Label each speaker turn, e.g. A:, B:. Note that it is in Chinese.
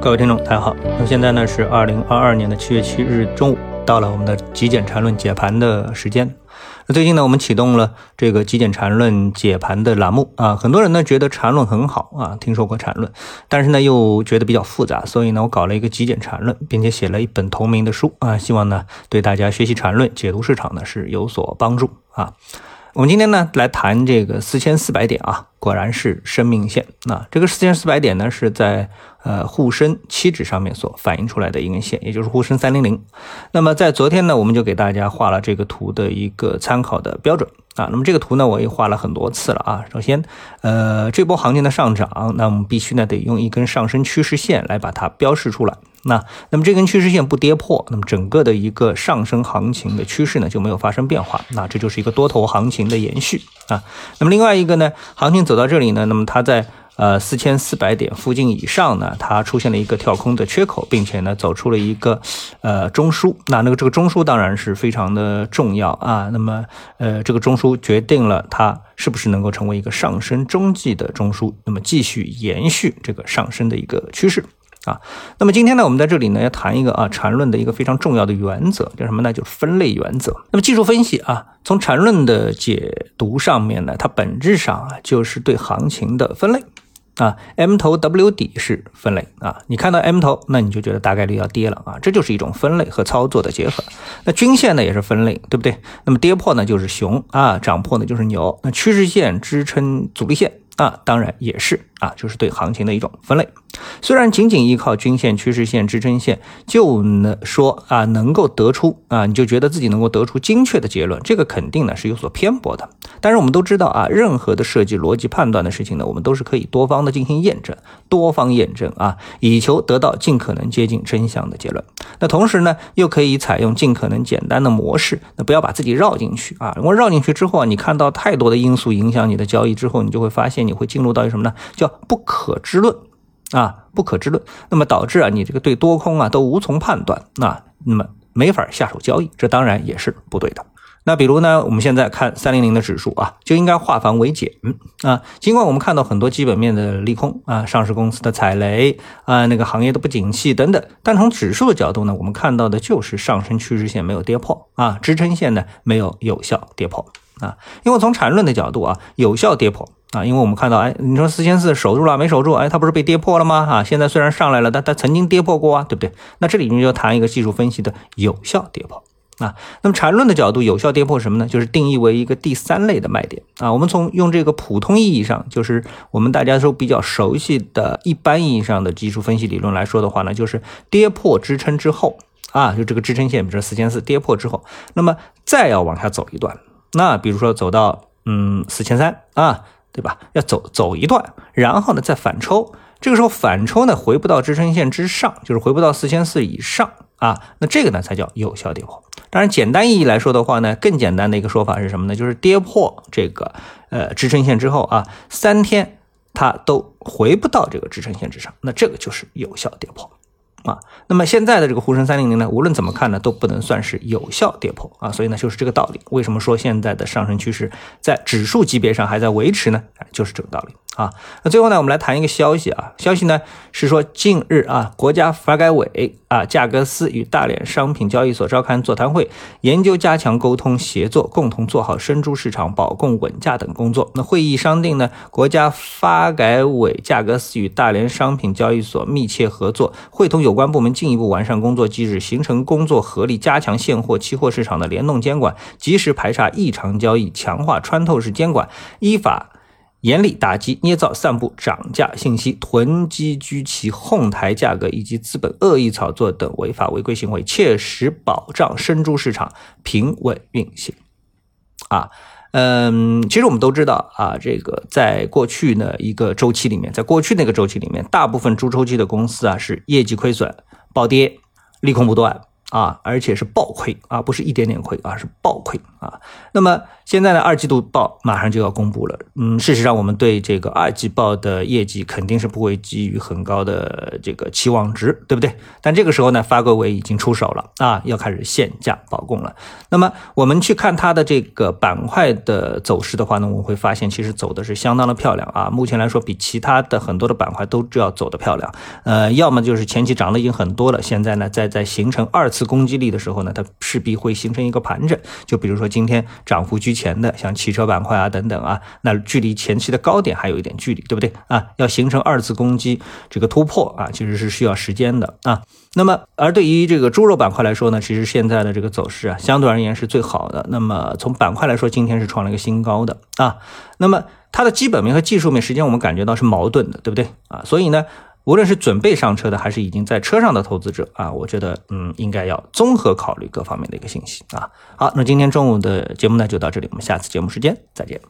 A: 各位听众，大家好。那现在呢是二零二二年的七月七日中午，到了我们的极简缠论解盘的时间。那最近呢，我们启动了这个极简缠论解盘的栏目啊。很多人呢觉得缠论很好啊，听说过缠论，但是呢又觉得比较复杂，所以呢我搞了一个极简缠论，并且写了一本同名的书啊，希望呢对大家学习缠论、解读市场呢是有所帮助啊。我们今天呢来谈这个四千四百点啊，果然是生命线。那这个四千四百点呢是在呃沪深期指上面所反映出来的一根线，也就是沪深三零零。那么在昨天呢，我们就给大家画了这个图的一个参考的标准啊。那么这个图呢，我也画了很多次了啊。首先，呃，这波行情的上涨，那我们必须呢得用一根上升趋势线来把它标示出来。那那么这根趋势线不跌破，那么整个的一个上升行情的趋势呢就没有发生变化，那这就是一个多头行情的延续啊。那么另外一个呢，行情走到这里呢，那么它在呃四千四百点附近以上呢，它出现了一个跳空的缺口，并且呢走出了一个呃中枢。那那个这个中枢当然是非常的重要啊。那么呃这个中枢决定了它是不是能够成为一个上升中继的中枢，那么继续延续这个上升的一个趋势。啊，那么今天呢，我们在这里呢要谈一个啊缠论的一个非常重要的原则，叫什么呢？就是分类原则。那么技术分析啊，从缠论的解读上面呢，它本质上啊就是对行情的分类啊。M 头 W 底是分类啊，你看到 M 头，那你就觉得大概率要跌了啊，这就是一种分类和操作的结合。那均线呢也是分类，对不对？那么跌破呢就是熊啊，涨破呢就是牛。那趋势线支撑阻力线啊，当然也是啊，就是对行情的一种分类。虽然仅仅依靠均线、趋势线、支撑线就能说啊，能够得出啊，你就觉得自己能够得出精确的结论，这个肯定呢是有所偏颇的。但是我们都知道啊，任何的设计逻辑判断的事情呢，我们都是可以多方的进行验证，多方验证啊，以求得到尽可能接近真相的结论。那同时呢，又可以采用尽可能简单的模式，那不要把自己绕进去啊。如果绕进去之后啊，你看到太多的因素影响你的交易之后，你就会发现你会进入到一什么呢？叫不可知论。啊，不可知论，那么导致啊，你这个对多空啊都无从判断，那那么没法下手交易，这当然也是不对的。那比如呢，我们现在看三零零的指数啊，就应该化繁为简啊。尽管我们看到很多基本面的利空啊，上市公司的踩雷啊，那个行业的不景气等等，但从指数的角度呢，我们看到的就是上升趋势线没有跌破啊，支撑线呢没有有效跌破啊。因为从缠论的角度啊，有效跌破。啊，因为我们看到，哎，你说四千四守住了没守住？哎，它不是被跌破了吗？啊，现在虽然上来了，但它曾经跌破过啊，对不对？那这里面就谈一个技术分析的有效跌破啊。那么缠论的角度，有效跌破什么呢？就是定义为一个第三类的卖点啊。我们从用这个普通意义上，就是我们大家都比较熟悉的一般意义上的技术分析理论来说的话呢，就是跌破支撑之后啊，就这个支撑线，比如说四千四跌破之后，那么再要往下走一段，那比如说走到嗯四千三啊。对吧？要走走一段，然后呢再反抽，这个时候反抽呢回不到支撑线之上，就是回不到四千四以上啊，那这个呢才叫有效跌破。当然，简单意义来说的话呢，更简单的一个说法是什么呢？就是跌破这个呃支撑线之后啊，三天它都回不到这个支撑线之上，那这个就是有效跌破。啊，那么现在的这个沪深三零零呢，无论怎么看呢，都不能算是有效跌破啊，所以呢，就是这个道理。为什么说现在的上升趋势在指数级别上还在维持呢？就是这个道理。啊，那最后呢，我们来谈一个消息啊。消息呢是说，近日啊，国家发改委啊，价格司与大连商品交易所召开座谈会，研究加强沟通协作，共同做好生猪市场保供稳价等工作。那会议商定呢，国家发改委、价格司与大连商品交易所密切合作，会同有关部门进一步完善工作机制，形成工作合力，加强现货、期货市场的联动监管，及时排查异常交易，强化穿透式监管，依法。严厉打击捏造、散布涨价信息、囤积居奇、哄抬价格以及资本恶意炒作等违法违规行为，切实保障生猪市场平稳运行。啊，嗯，其实我们都知道啊，这个在过去呢一个周期里面，在过去那个周期里面，大部分猪周期的公司啊是业绩亏损、暴跌、利空不断。啊，而且是暴亏啊，不是一点点亏啊，是暴亏啊。那么现在呢，二季度报马上就要公布了，嗯，事实上我们对这个二季报的业绩肯定是不会给予很高的这个期望值，对不对？但这个时候呢，发改委已经出手了啊，要开始限价保供了。那么我们去看它的这个板块的走势的话呢，我们会发现其实走的是相当的漂亮啊。目前来说，比其他的很多的板块都要走的漂亮。呃，要么就是前期涨的已经很多了，现在呢，在在形成二次攻击力的时候呢，它势必会形成一个盘整。就比如说今天涨幅居前的，像汽车板块啊等等啊，那距离前期的高点还有一点距离，对不对啊？要形成二次攻击这个突破啊，其实是需要时间的啊。那么，而对于这个猪肉板块来说呢，其实现在的这个走势啊，相对而言是最好的。那么从板块来说，今天是创了一个新高的啊。那么它的基本面和技术面，实际上我们感觉到是矛盾的，对不对啊？所以呢。无论是准备上车的，还是已经在车上的投资者啊，我觉得，嗯，应该要综合考虑各方面的一个信息啊。好，那今天中午的节目呢，就到这里，我们下次节目时间再见。